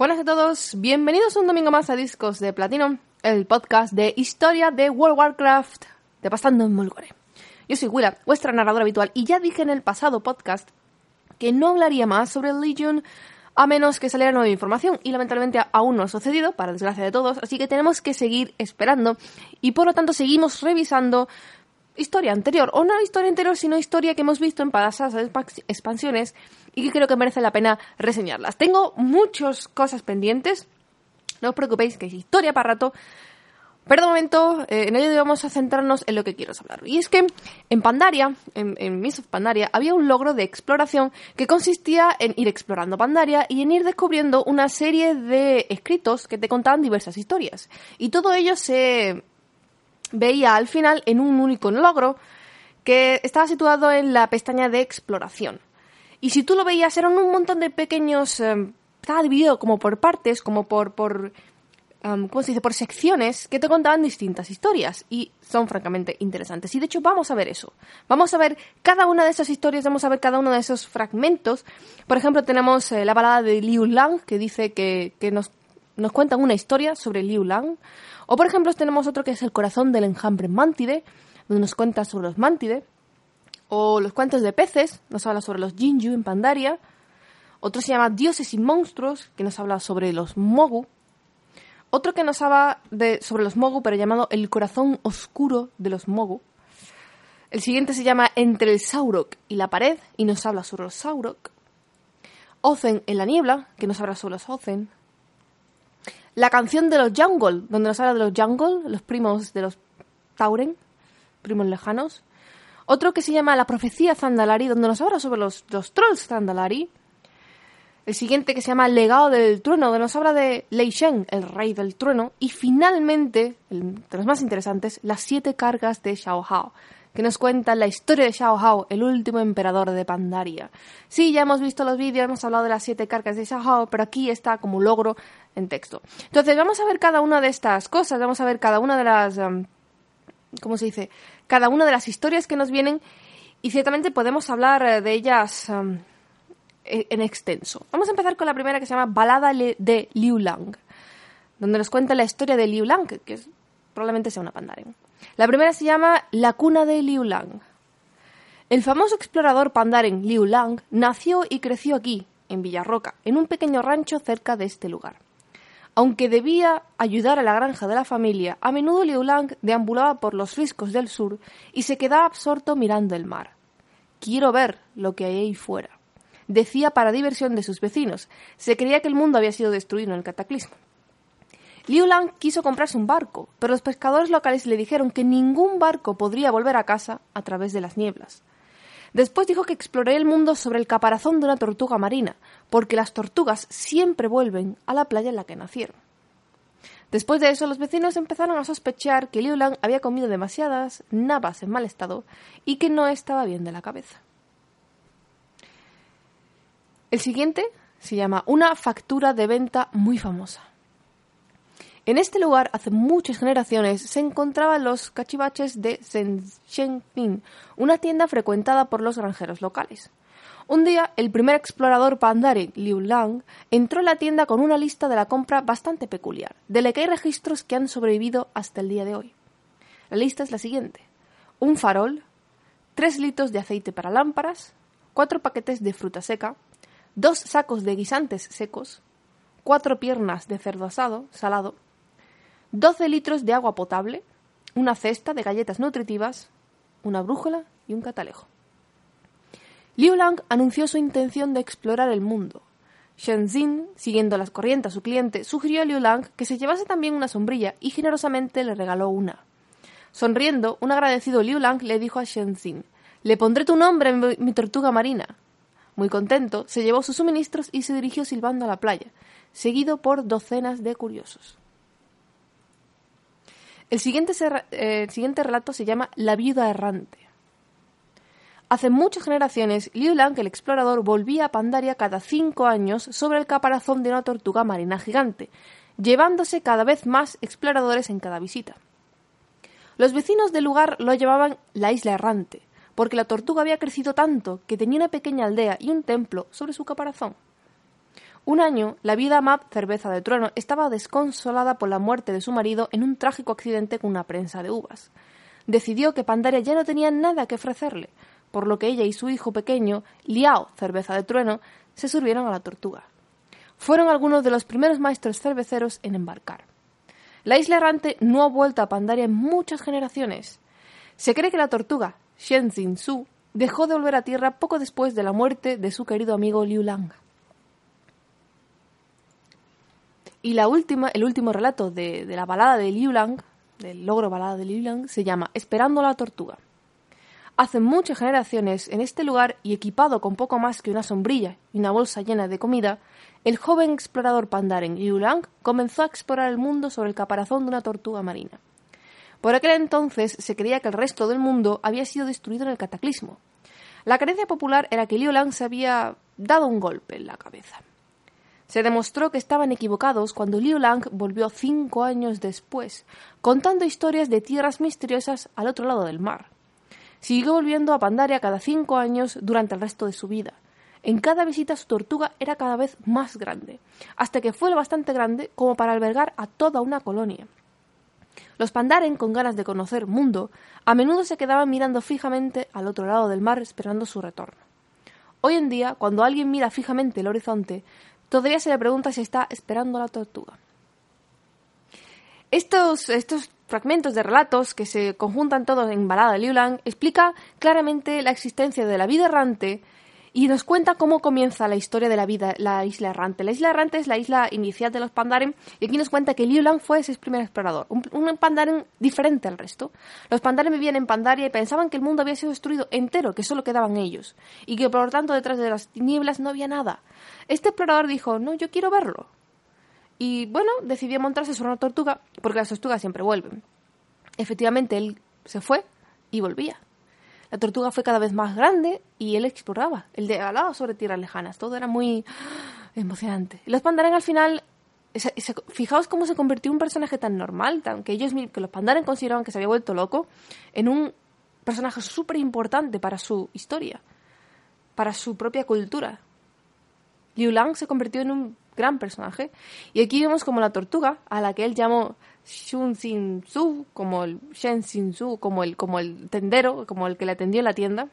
Buenas a todos, bienvenidos un domingo más a Discos de Platino, el podcast de historia de World of Warcraft de Pasando en Mulgore. Yo soy Willa, vuestra narradora habitual, y ya dije en el pasado podcast que no hablaría más sobre Legion a menos que saliera nueva información, y lamentablemente aún no ha sucedido, para desgracia de todos, así que tenemos que seguir esperando, y por lo tanto seguimos revisando historia anterior, o no historia anterior, sino historia que hemos visto en pasadas expansiones y que creo que merece la pena reseñarlas. Tengo muchas cosas pendientes, no os preocupéis que es historia para rato, pero de momento eh, en ello vamos a centrarnos en lo que quiero hablar. Y es que en Pandaria, en, en Miss of Pandaria, había un logro de exploración que consistía en ir explorando Pandaria y en ir descubriendo una serie de escritos que te contaban diversas historias. Y todo ello se veía al final en un único logro que estaba situado en la pestaña de exploración. Y si tú lo veías, eran un montón de pequeños. Eh, estaba dividido como por partes, como por. por ¿Cómo se dice? Por secciones que te contaban distintas historias. Y son francamente interesantes. Y de hecho, vamos a ver eso. Vamos a ver cada una de esas historias, vamos a ver cada uno de esos fragmentos. Por ejemplo, tenemos eh, la balada de Liu Lang, que dice que, que nos, nos cuentan una historia sobre Liu Lang. O por ejemplo tenemos otro que es El corazón del enjambre mantide, donde nos cuenta sobre los mantide. O Los cuentos de peces, nos habla sobre los Jinju en Pandaria. Otro se llama Dioses y monstruos, que nos habla sobre los Mogu. Otro que nos habla de, sobre los Mogu, pero llamado El corazón oscuro de los Mogu. El siguiente se llama Entre el Saurok y la pared, y nos habla sobre los Saurok. Ozen en la niebla, que nos habla sobre los Ozen. La canción de los Jungle, donde nos habla de los Jungle, los primos de los Tauren, primos lejanos. Otro que se llama La profecía Zandalari, donde nos habla sobre los, trolls Zandalari. El siguiente que se llama Legado del Trueno, donde nos habla de Lei Shen, el rey del trueno. Y finalmente, de los más interesantes, las siete cargas de Xiao Hao, que nos cuentan la historia de Xiao Hao, el último emperador de Pandaria. Sí, ya hemos visto los vídeos, hemos hablado de las siete cargas de Xiao Hao, pero aquí está como logro en texto. Entonces, vamos a ver cada una de estas cosas, vamos a ver cada una de las... Um, ¿Cómo se dice? Cada una de las historias que nos vienen y ciertamente podemos hablar eh, de ellas um, e, en extenso. Vamos a empezar con la primera que se llama Balada de Liu Lang, donde nos cuenta la historia de Liu Lang, que probablemente sea una pandaren. La primera se llama La cuna de Liu Lang. El famoso explorador pandaren Liu Lang nació y creció aquí, en Villarroca, en un pequeño rancho cerca de este lugar. Aunque debía ayudar a la granja de la familia, a menudo Liu Lang deambulaba por los riscos del sur y se quedaba absorto mirando el mar. Quiero ver lo que hay ahí fuera. Decía para diversión de sus vecinos. Se creía que el mundo había sido destruido en el cataclismo. Liu Lang quiso comprarse un barco, pero los pescadores locales le dijeron que ningún barco podría volver a casa a través de las nieblas. Después dijo que exploraría el mundo sobre el caparazón de una tortuga marina, porque las tortugas siempre vuelven a la playa en la que nacieron. Después de eso, los vecinos empezaron a sospechar que Liu Lang había comido demasiadas navas en mal estado y que no estaba bien de la cabeza. El siguiente se llama Una factura de venta muy famosa. En este lugar, hace muchas generaciones, se encontraban los cachivaches de Shenzhen, una tienda frecuentada por los granjeros locales. Un día, el primer explorador pandaren, Liu Lang, entró en la tienda con una lista de la compra bastante peculiar, de la que hay registros que han sobrevivido hasta el día de hoy. La lista es la siguiente. Un farol, tres litros de aceite para lámparas, cuatro paquetes de fruta seca, dos sacos de guisantes secos, cuatro piernas de cerdo asado, salado, 12 litros de agua potable, una cesta de galletas nutritivas, una brújula y un catalejo. Liu Lang anunció su intención de explorar el mundo. Shenzhen, siguiendo las corrientes a su cliente, sugirió a Liu Lang que se llevase también una sombrilla y generosamente le regaló una. Sonriendo, un agradecido Liu Lang le dijo a Shenzhen, le pondré tu nombre en mi tortuga marina. Muy contento, se llevó sus suministros y se dirigió silbando a la playa, seguido por docenas de curiosos. El siguiente, eh, el siguiente relato se llama La viuda errante. Hace muchas generaciones, Liu Lang, el explorador, volvía a Pandaria cada cinco años sobre el caparazón de una tortuga marina gigante, llevándose cada vez más exploradores en cada visita. Los vecinos del lugar lo llamaban la isla errante, porque la tortuga había crecido tanto que tenía una pequeña aldea y un templo sobre su caparazón. Un año, la vida Map Cerveza de Trueno estaba desconsolada por la muerte de su marido en un trágico accidente con una prensa de uvas. Decidió que Pandaria ya no tenía nada que ofrecerle, por lo que ella y su hijo pequeño, Liao Cerveza de Trueno, se subieron a la tortuga. Fueron algunos de los primeros maestros cerveceros en embarcar. La isla errante no ha vuelto a Pandaria en muchas generaciones. Se cree que la tortuga, Shen Su, dejó de volver a tierra poco después de la muerte de su querido amigo Liu Lang. Y la última, el último relato de, de la balada de Liu Lang, del logro balada de Liu Lang, se llama Esperando la tortuga. Hace muchas generaciones, en este lugar y equipado con poco más que una sombrilla y una bolsa llena de comida, el joven explorador pandaren Liu Lang comenzó a explorar el mundo sobre el caparazón de una tortuga marina. Por aquel entonces se creía que el resto del mundo había sido destruido en el cataclismo. La creencia popular era que Liu Lang se había dado un golpe en la cabeza. Se demostró que estaban equivocados cuando Liu Lang volvió cinco años después, contando historias de tierras misteriosas al otro lado del mar. Siguió volviendo a Pandaria cada cinco años durante el resto de su vida. En cada visita su tortuga era cada vez más grande, hasta que fue lo bastante grande como para albergar a toda una colonia. Los Pandaren, con ganas de conocer mundo, a menudo se quedaban mirando fijamente al otro lado del mar esperando su retorno. Hoy en día, cuando alguien mira fijamente el horizonte, todavía se le pregunta si está esperando la tortuga. Estos, estos fragmentos de relatos que se conjuntan todos en Balada de Liu Lang explica claramente la existencia de la vida errante y nos cuenta cómo comienza la historia de la vida, la isla errante. La isla errante es la isla inicial de los Pandaren y aquí nos cuenta que Liu Lang fue ese primer explorador, un, Pandaren diferente al resto. Los Pandaren vivían en Pandaria y pensaban que el mundo había sido destruido entero, que solo quedaban ellos y que por lo tanto detrás de las tinieblas no había nada. Este explorador dijo, no, yo quiero verlo. Y bueno, decidió montarse sobre una tortuga, porque las tortugas siempre vuelven. Efectivamente, él se fue y volvía. La tortuga fue cada vez más grande y él exploraba. Él hablaba sobre tierras lejanas. Todo era muy emocionante. Los Pandaren al final fijaos cómo se convirtió en un personaje tan normal, tan, que ellos, que los Pandaren consideraban que se había vuelto loco, en un personaje súper importante para su historia, para su propia cultura. Liu Lang se convirtió en un gran personaje. Y aquí vemos como la tortuga, a la que él llamó Shun Xin Su, como el Shen Xin Su, como el, como el tendero, como el que le atendió en la tienda,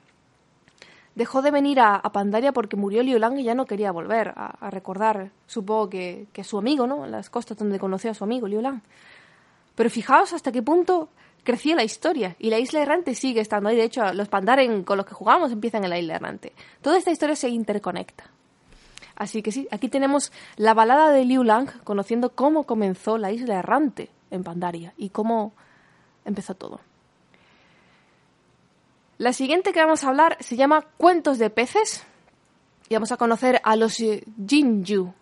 dejó de venir a, Pandaria porque murió Liu Lang y ya no quería volver a, recordar, supongo que, que, su amigo, ¿no? Las costas donde conoció a su amigo Liu Lang. Pero fijaos hasta qué punto crecía la historia y la isla errante sigue estando ahí. De hecho, los Pandaren con los que jugamos empiezan en la isla errante. Toda esta historia se interconecta. Así que sí, aquí tenemos la balada de Liu Lang conociendo cómo comenzó la isla errante en Pandaria y cómo empezó todo. La siguiente que vamos a hablar se llama Cuentos de peces y vamos a conocer a los Jinju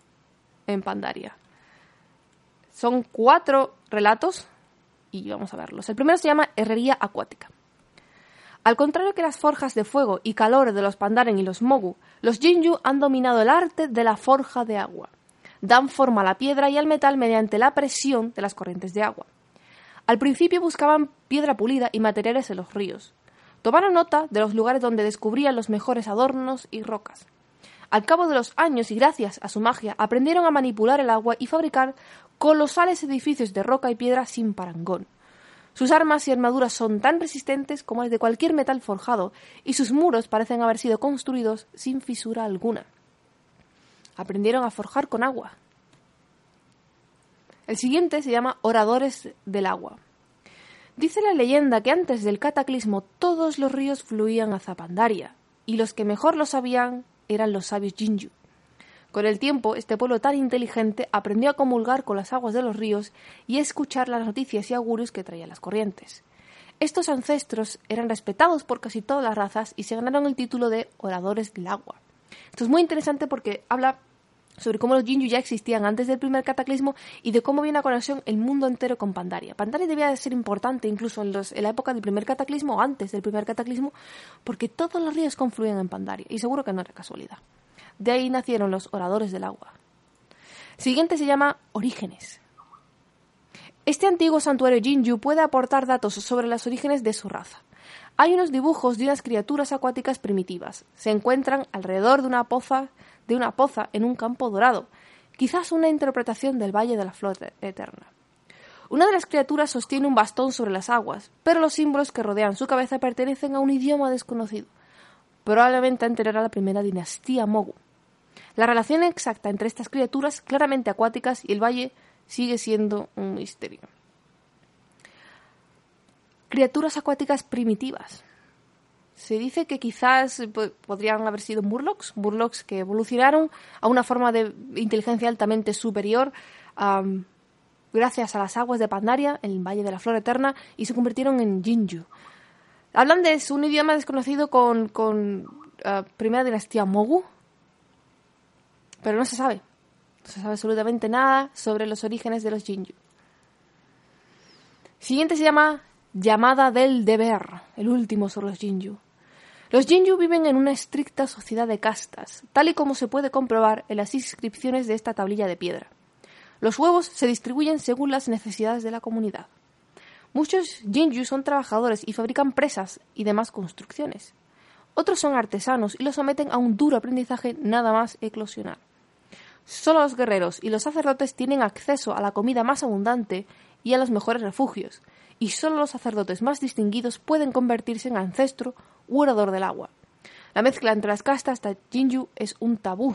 en Pandaria. Son cuatro relatos y vamos a verlos. El primero se llama Herrería Acuática. Al contrario que las forjas de fuego y calor de los Pandaren y los Mogu, los Jinju han dominado el arte de la forja de agua. Dan forma a la piedra y al metal mediante la presión de las corrientes de agua. Al principio buscaban piedra pulida y materiales en los ríos. Tomaron nota de los lugares donde descubrían los mejores adornos y rocas. Al cabo de los años y gracias a su magia aprendieron a manipular el agua y fabricar colosales edificios de roca y piedra sin parangón. Sus armas y armaduras son tan resistentes como las de cualquier metal forjado, y sus muros parecen haber sido construidos sin fisura alguna. Aprendieron a forjar con agua. El siguiente se llama Oradores del Agua. Dice la leyenda que antes del cataclismo todos los ríos fluían a Zapandaria, y los que mejor lo sabían eran los sabios Jinju. Con el tiempo, este pueblo tan inteligente aprendió a comulgar con las aguas de los ríos y a escuchar las noticias y augurios que traían las corrientes. Estos ancestros eran respetados por casi todas las razas y se ganaron el título de oradores del agua. Esto es muy interesante porque habla sobre cómo los Jinju ya existían antes del primer cataclismo y de cómo había una conexión el mundo entero con Pandaria. Pandaria debía de ser importante incluso en, en, la época del primer cataclismo o antes del primer cataclismo porque todos los ríos confluían en Pandaria y seguro que no era casualidad. De ahí nacieron los oradores del agua. Siguiente se llama Orígenes. Este antiguo santuario Jinju puede aportar datos sobre los orígenes de su raza. Hay unos dibujos de unas criaturas acuáticas primitivas. Se encuentran alrededor de una poza de una poza en un campo dorado, quizás una interpretación del Valle de la Flor Eterna. Una de las criaturas sostiene un bastón sobre las aguas, pero los símbolos que rodean su cabeza pertenecen a un idioma desconocido, probablemente anterior a la primera dinastía Mogu. La relación exacta entre estas criaturas claramente acuáticas y el valle sigue siendo un misterio. Criaturas acuáticas primitivas. Se dice que quizás podrían haber sido murlocs, murlocs que evolucionaron a una forma de inteligencia altamente superior gracias a las aguas de Pandaria, el Valle de la Flor Eterna, y se convirtieron en Jinju. Hablan de un idioma desconocido con, con uh, primera dinastía Mogu, pero no se sabe. No se sabe absolutamente nada sobre los orígenes de los Jinju. Siguiente se llama Llamada del Deber, el último sobre los Jinju. Los Jinju viven en una estricta sociedad de castas, tal y como se puede comprobar en las inscripciones de esta tablilla de piedra. Los huevos se distribuyen según las necesidades de la comunidad. Muchos Jinju son trabajadores y fabrican presas y demás construcciones. Otros son artesanos y los someten a un duro aprendizaje nada más eclosionar. Solo los guerreros y los sacerdotes tienen acceso a la comida más abundante y a los mejores refugios, y solo los sacerdotes más distinguidos pueden convertirse en ancestro orador del agua. La mezcla entre las castas Jinju es un tabú.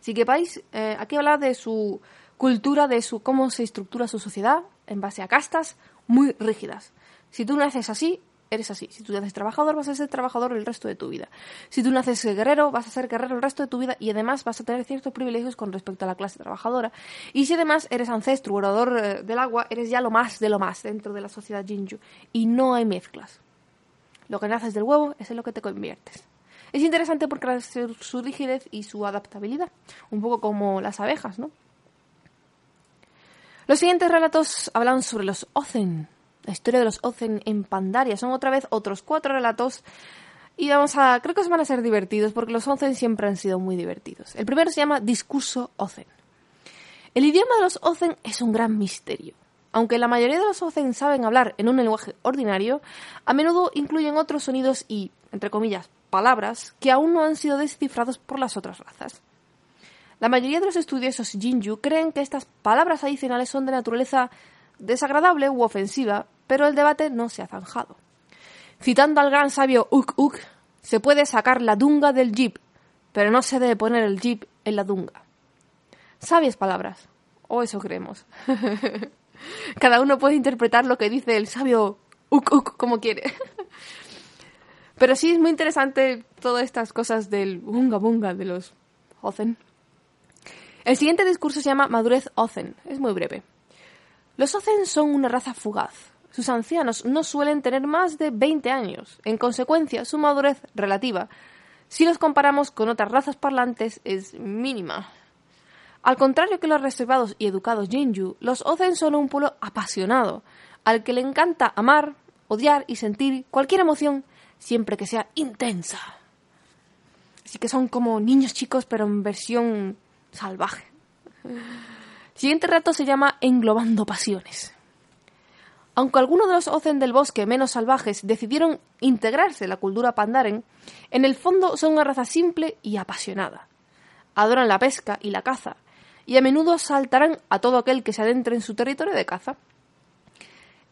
Si que vais eh, aquí hablar de su cultura de su, cómo se estructura su sociedad en base a castas muy rígidas. Si tú naces así, eres así. Si tú naces trabajador, vas a ser trabajador el resto de tu vida. Si tú naces guerrero, vas a ser guerrero el resto de tu vida y además vas a tener ciertos privilegios con respecto a la clase trabajadora. Y si además eres ancestro, orador eh, del agua, eres ya lo más de lo más dentro de la sociedad Jinju. Y no hay mezclas. Lo que naces del huevo es en lo que te conviertes. Es interesante porque su rigidez y su adaptabilidad. Un poco como las abejas, ¿no? Los siguientes relatos hablan sobre los Ozen, la historia de los Ozen en Pandaria. Son otra vez otros cuatro relatos y vamos a, creo que van a ser divertidos porque los Ozen siempre han sido muy divertidos. El primero se llama Discurso Ozen. El idioma de los Ozen es un gran misterio. Aunque la mayoría de los Ozen saben hablar en un lenguaje ordinario, a menudo incluyen otros sonidos y, entre comillas, palabras que aún no han sido descifrados por las otras razas. La mayoría de los estudiosos Jinju creen que estas palabras adicionales son de naturaleza desagradable u ofensiva, pero el debate no se ha zanjado. Citando al gran sabio Uk Uk, se puede sacar la dunga del jeep, pero no se debe poner el jeep en la dunga. Sabias palabras, o eso creemos. Cada uno puede interpretar lo que dice el sabio Uk Uk como quiere. Pero sí es muy interesante todas estas cosas del bunga bunga de los Ozen. El siguiente discurso se llama Madurez Ozen. Es muy breve. Los Ozen son una raza fugaz. Sus ancianos no suelen tener más de 20 años. En consecuencia, su madurez relativa, si los comparamos con otras razas parlantes, es mínima. Al contrario que los reservados y educados Jinju, los Ozen son un pueblo apasionado, al que le encanta amar, odiar y sentir cualquier emoción siempre que sea intensa. Así que son como niños chicos, pero en versión salvaje. siguiente reto se llama Englobando Pasiones. Aunque algunos de los Ozen del bosque menos salvajes decidieron integrarse en la cultura pandaren, en el fondo son una raza simple y apasionada. Adoran la pesca y la caza, y a menudo saltarán a todo aquel que se adentre en su territorio de caza.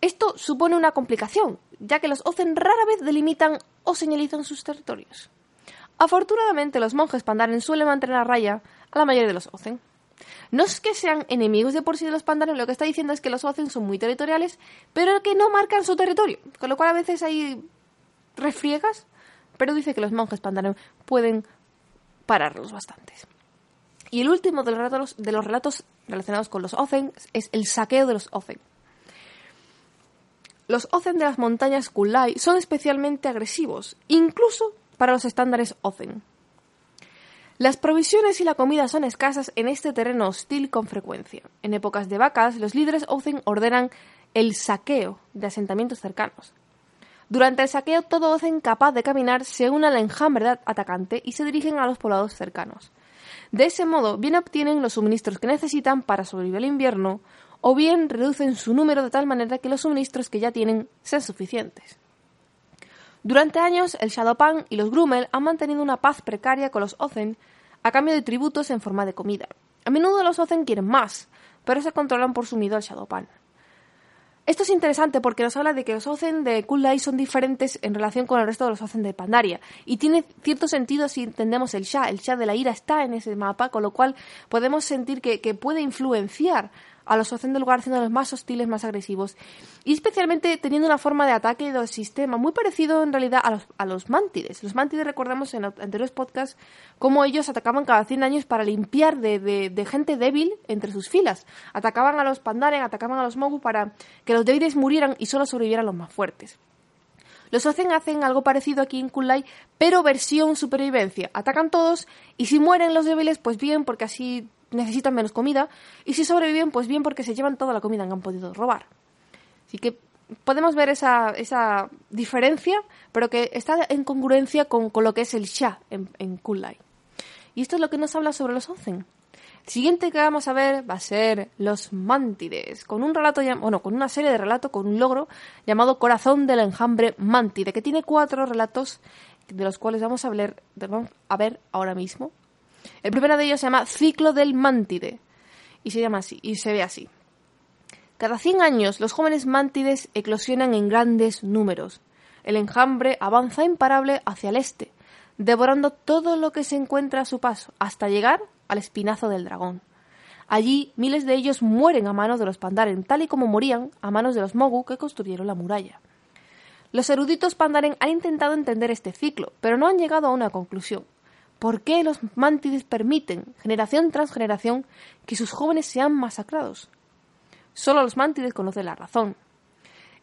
Esto supone una complicación, ya que los Ozen rara vez delimitan o señalizan sus territorios. Afortunadamente, los monjes pandaren suelen mantener a raya a la mayoría de los Ozen. No es que sean enemigos de por sí de los pandaren, lo que está diciendo es que los Ozen son muy territoriales, pero que no marcan su territorio, con lo cual a veces hay refriegas, pero dice que los monjes pandaren pueden pararlos bastantes. Y el último de los relatos, relacionados con los Ozen es el saqueo de los Ozen. Los Ozen de las montañas Kulai son especialmente agresivos, incluso para los estándares Ozen. Las provisiones y la comida son escasas en este terreno hostil con frecuencia. En épocas de vacas, los líderes Ozen ordenan el saqueo de asentamientos cercanos. Durante el saqueo, todo Ozen capaz de caminar se une al enjambre atacante y se dirigen a los poblados cercanos. De ese modo, bien obtienen los suministros que necesitan para sobrevivir el invierno, o bien reducen su número de tal manera que los suministros que ya tienen sean suficientes. Durante años, el Shadowpan y los Grummel han mantenido una paz precaria con los Ozen, a cambio de tributos en forma de comida. A menudo los Ozen quieren más, pero se controlan por su miedo al Shadowpan. Esto es interesante porque nos habla de que los Ozen de Kulai son diferentes en relación con el resto de los Ozen de Pandaria. Y tiene cierto sentido si entendemos el Sha. El Sha de la ira está en ese mapa, con lo cual podemos sentir que, que puede influenciar a los Ozen del lugar siendo los más hostiles, más agresivos. Y especialmente teniendo una forma de ataque del sistema muy parecido en realidad a los, a los mántides. Los recordamos en anteriores podcasts cómo ellos atacaban cada 100 años para limpiar de, de, gente débil entre sus filas. Atacaban a los Pandaren, atacaban a los Mogu para que los débiles murieran y solo sobrevivieran los más fuertes. Los Ozen hacen algo parecido aquí en Kunlai, pero versión supervivencia. Atacan todos y si mueren los débiles, pues bien, porque así necesitan menos comida, y si sobreviven, pues bien porque se llevan toda la comida que han podido robar. Así que podemos ver esa, esa diferencia, pero que está en congruencia con, lo que es el Sha en, en Kulai. Y esto es lo que nos habla sobre los Onzen. El siguiente que vamos a ver va a ser los Mántides, con un relato, bueno, con una serie de relatos, con un logro llamado Corazón del Enjambre Mántide, que tiene cuatro relatos de los cuales vamos a ver, vamos a ver ahora mismo. El primero de ellos se llama Ciclo del Mántide y se llama así y se ve así. Cada 100 años los jóvenes mántides eclosionan en grandes números. El enjambre avanza imparable hacia el este, devorando todo lo que se encuentra a su paso, hasta llegar al espinazo del dragón. Allí miles de ellos mueren a manos de los Pandaren, tal y como morían a manos de los Mogu que construyeron la muralla. Los eruditos Pandaren han intentado entender este ciclo, pero no han llegado a una conclusión. ¿Por qué los mántides permiten, generación tras generación, que sus jóvenes sean masacrados? Solo los mántides conocen la razón.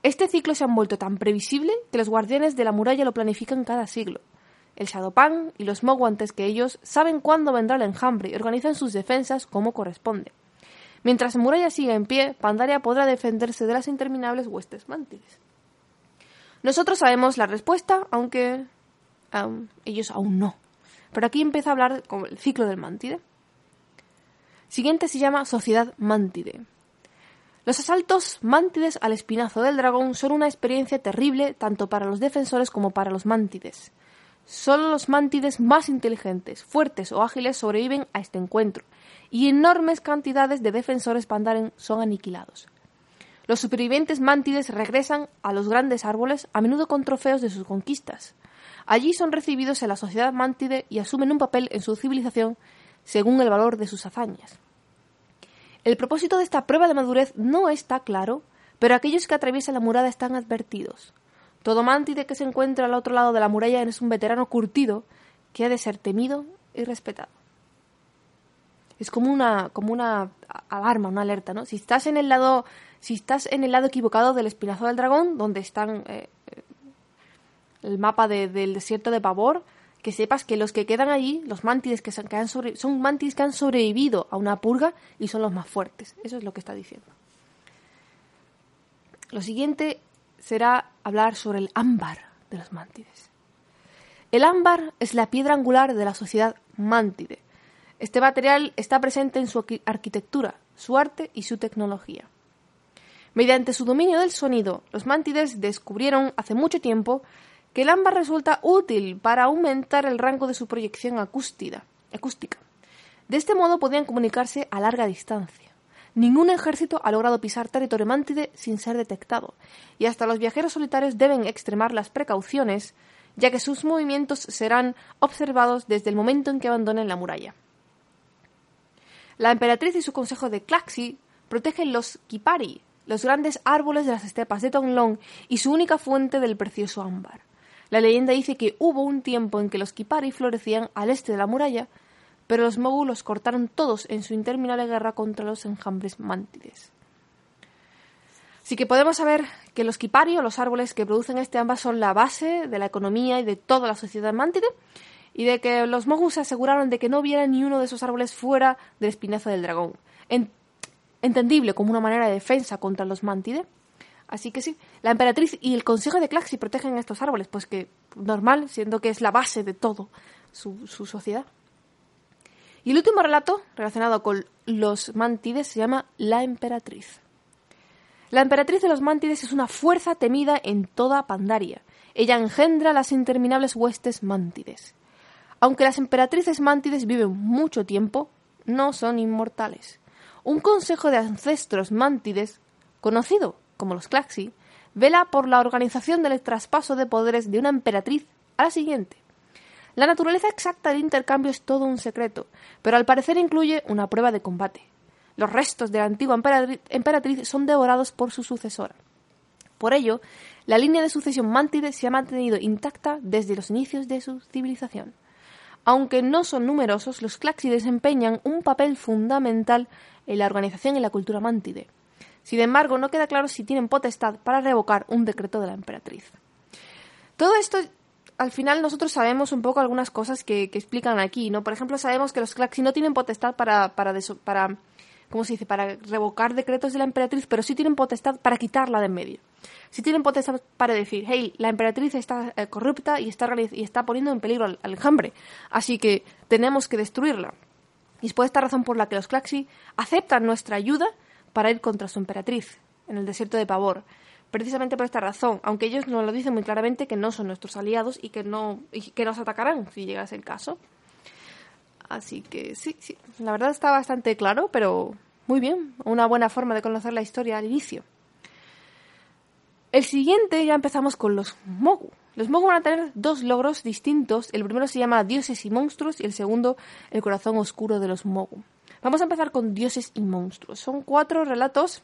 Este ciclo se ha vuelto tan previsible que los guardianes de la muralla lo planifican cada siglo. El Shadowpan y los Mogu antes que ellos saben cuándo vendrá el enjambre y organizan sus defensas como corresponde. Mientras la muralla siga en pie, Pandaria podrá defenderse de las interminables huestes mántides. Nosotros sabemos la respuesta, aunque ellos aún no. Pero aquí empieza a hablar con el ciclo del mantide. Siguiente se llama Sociedad Mántide. Los asaltos mántides al espinazo del dragón son una experiencia terrible tanto para los defensores como para los mántides. Solo los mántides más inteligentes, fuertes o ágiles sobreviven a este encuentro, y enormes cantidades de defensores pandaren son aniquilados. Los supervivientes mántides regresan a los grandes árboles, a menudo con trofeos de sus conquistas. Allí son recibidos en la sociedad mántide y asumen un papel en su civilización según el valor de sus hazañas. El propósito de esta prueba de madurez no está claro, pero aquellos que atraviesan la muralla están advertidos. Todo mántide que se encuentra al otro lado de la muralla es un veterano curtido que ha de ser temido y respetado. Es como una, como una alarma, una alerta, ¿no? Si estás en el lado, si estás en el lado equivocado del espinazo del dragón, donde están eh, el mapa del desierto de Pavor, que sepas que los que quedan allí, los mantides que, han son mantides que han sobrevivido a una purga y son los más fuertes. Eso es lo que está diciendo. Lo siguiente será hablar sobre el ámbar de los mantides. El ámbar es la piedra angular de la sociedad mantide. Este material está presente en su arquitectura, su arte y su tecnología. Mediante su dominio del sonido, los mantides descubrieron hace mucho tiempo que el ámbar resulta útil para aumentar el rango de su proyección acústica. De este modo podían comunicarse a larga distancia. Ningún ejército ha logrado pisar territorio mántide sin ser detectado, y hasta los viajeros solitarios deben extremar las precauciones, ya que sus movimientos serán observados desde el momento en que abandonen la muralla. La emperatriz y su consejo de Claxi protegen los Kipari, los grandes árboles de las estepas de Tonglong y su única fuente del precioso ámbar. La leyenda dice que hubo un tiempo en que los Kipari florecían al este de la muralla, pero los Mogu los cortaron todos en su interminable guerra contra los enjambres mántides. Así que podemos saber que los Kipari o los árboles que producen este ambas son la base de la economía y de toda la sociedad mántide, y de que los Mogu se aseguraron de que no hubiera ni uno de esos árboles fuera del espinazo del dragón. entendible como una manera de defensa contra los mántides. Así que sí, la emperatriz y el consejo de Claxi protegen estos árboles, pues que normal, siendo que es la base de todo su, sociedad. Y el último relato relacionado con los mantides se llama La Emperatriz. La emperatriz de los mantides es una fuerza temida en toda Pandaria. Ella engendra las interminables huestes mantides. Aunque las emperatrices mántides viven mucho tiempo, no son inmortales. Un consejo de ancestros mántides, conocido como los Claxi, vela por la organización del traspaso de poderes de una emperatriz a la siguiente. La naturaleza exacta del intercambio es todo un secreto, pero al parecer incluye una prueba de combate. Los restos de la antigua emperatriz son devorados por su sucesora. Por ello, la línea de sucesión mántide se ha mantenido intacta desde los inicios de su civilización. Aunque no son numerosos, los Claxi desempeñan un papel fundamental en la organización y la cultura mántide. Sin embargo, no queda claro si tienen potestad para revocar un decreto de la emperatriz. Todo esto, al final, nosotros sabemos un poco algunas cosas que, explican aquí, ¿no? Por ejemplo, sabemos que los Claxi no tienen potestad para, para, para ¿cómo se dice?, para revocar decretos de la emperatriz, pero sí tienen potestad para quitarla de en medio. Sí tienen potestad para decir, hey, la emperatriz está eh, corrupta y está, y está poniendo en peligro al, enjambre, así que tenemos que destruirla. Y es por esta razón por la que los Claxi aceptan nuestra ayuda para ir contra su emperatriz en el desierto de Pavor. Precisamente por esta razón, aunque ellos nos lo dicen muy claramente que no son nuestros aliados y que no y que nos atacarán si llegase el caso. Así que sí, sí, la verdad está bastante claro, pero muy bien, una buena forma de conocer la historia al inicio. El siguiente ya empezamos con los Mogu. Los Mogu van a tener dos logros distintos. El primero se llama Dioses y Monstruos y el segundo El Corazón Oscuro de los Mogu. Vamos a empezar con Dioses y Monstruos. Son cuatro relatos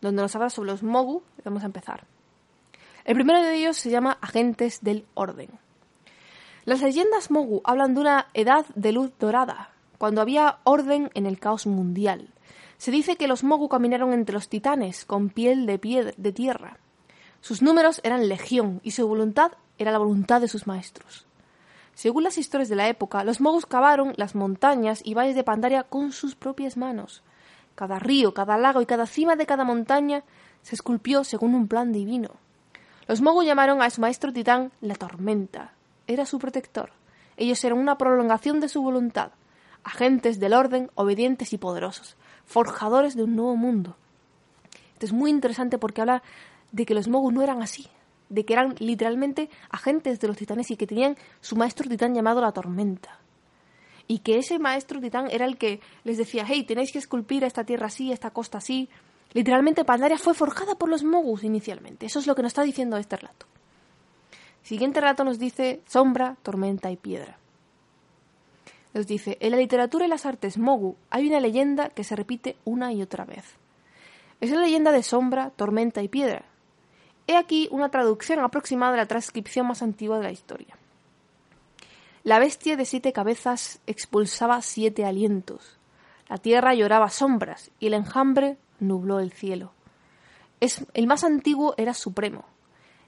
donde nos habla sobre los Mogu. Vamos a empezar. El primero de ellos se llama Agentes del Orden. Las leyendas Mogu hablan de una edad de luz dorada, cuando había orden en el caos mundial. Se dice que los Mogu caminaron entre los titanes con piel de, piedra, de tierra. Sus números eran legión y su voluntad era la voluntad de sus maestros. Según las historias de la época, los Mogus cavaron las montañas y valles de Pandaria con sus propias manos. Cada río, cada lago y cada cima de cada montaña se esculpió según un plan divino. Los Mogu llamaron a su maestro titán la tormenta, era su protector. Ellos eran una prolongación de su voluntad, agentes del orden, obedientes y poderosos, forjadores de un nuevo mundo. Esto es muy interesante porque habla de que los Mogu no eran así, de que eran literalmente agentes de los titanes y que tenían su maestro titán llamado la tormenta. Y que ese maestro titán era el que les decía, hey, tenéis que esculpir esta tierra así, esta costa así. Literalmente Pandaria fue forjada por los Mogus inicialmente. Eso es lo que nos está diciendo este relato. Siguiente relato nos dice sombra, tormenta y piedra. Nos dice, en la literatura y las artes mogu hay una leyenda que se repite una y otra vez. Es la leyenda de sombra, tormenta y piedra. He aquí una traducción aproximada de la transcripción más antigua de la historia. La bestia de siete cabezas expulsaba siete alientos. La tierra lloraba sombras y el enjambre nubló el cielo. El más antiguo era supremo,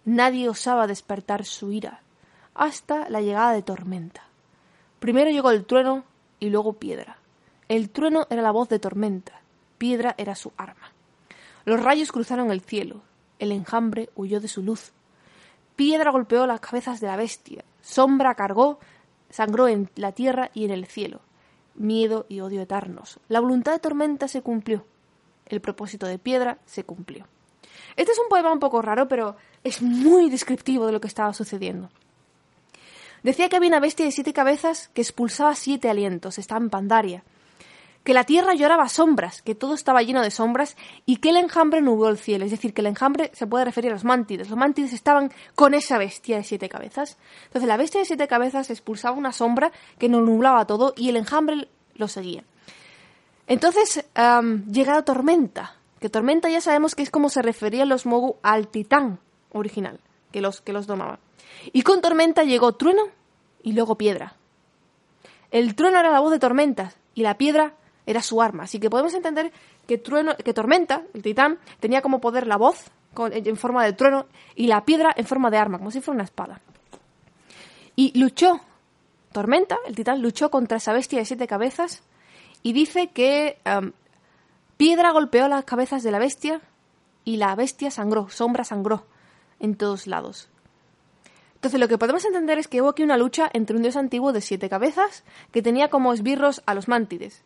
Nadie osaba despertar su ira, hasta la llegada de tormenta. Primero llegó el trueno y luego piedra. El trueno era la voz de tormenta, piedra era su arma. Los rayos cruzaron el cielo, el enjambre huyó de su luz. Piedra golpeó las cabezas de la bestia, sombra cargó, sangró en la tierra y en el cielo. Miedo y odio eternos. La voluntad de tormenta se cumplió. El propósito de piedra se cumplió. Este es un poema un poco raro, pero es muy descriptivo de lo que estaba sucediendo. Decía que había una bestia de siete cabezas que expulsaba siete alientos, estaba en Pandaria, que la tierra lloraba sombras, que todo estaba lleno de sombras y que el enjambre nubló el cielo. Es decir, que el enjambre se puede referir a los mántides. Los mántides estaban con esa bestia de siete cabezas. Entonces la bestia de siete cabezas expulsaba una sombra que no nublaba todo y el enjambre lo seguía. Entonces llega la tormenta, que tormenta ya sabemos que es como se referían los Mogu al titán original, que los, que los domaba. Y con tormenta llegó trueno y luego piedra. El trueno era la voz de tormentas y la piedra era su arma. Así que podemos entender que, trueno, que tormenta, el titán, tenía como poder la voz en forma de trueno y la piedra en forma de arma, como si fuera una espada. Y luchó, tormenta, el titán luchó contra esa bestia de siete cabezas y dice que Piedra golpeó las cabezas de la bestia y la bestia sangró, sombra sangró en todos lados. Entonces lo que podemos entender es que hubo aquí una lucha entre un dios antiguo de siete cabezas que tenía como esbirros a los mántides.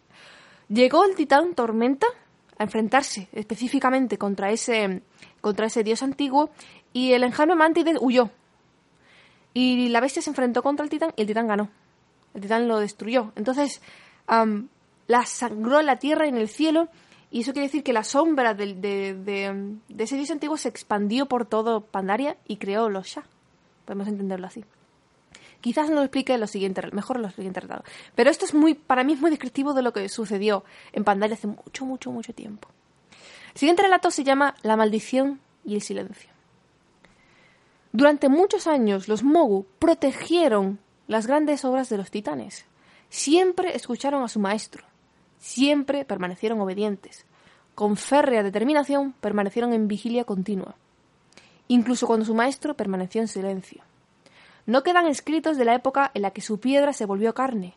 Llegó el titán Tormenta a enfrentarse específicamente contra ese, contra ese dios antiguo y el enjambre mántides huyó. Y la bestia se enfrentó contra el titán y el titán ganó. El titán lo destruyó. Entonces, la sangró en la tierra y en el cielo. Y eso quiere decir que la sombra de, de, ese dios antiguo se expandió por todo Pandaria y creó los Shah. Podemos entenderlo así. Quizás no explique lo siguiente, mejor lo siguiente retratado. Pero esto es muy, para mí es muy descriptivo de lo que sucedió en Pandaria hace mucho, mucho, mucho tiempo. El siguiente relato se llama La maldición y el silencio. Durante muchos años los Mogu protegieron las grandes obras de los titanes. Siempre escucharon a su maestro, siempre permanecieron obedientes. Con férrea determinación permanecieron en vigilia continua, incluso cuando su maestro permaneció en silencio. No quedan escritos de la época en la que su piedra se volvió carne.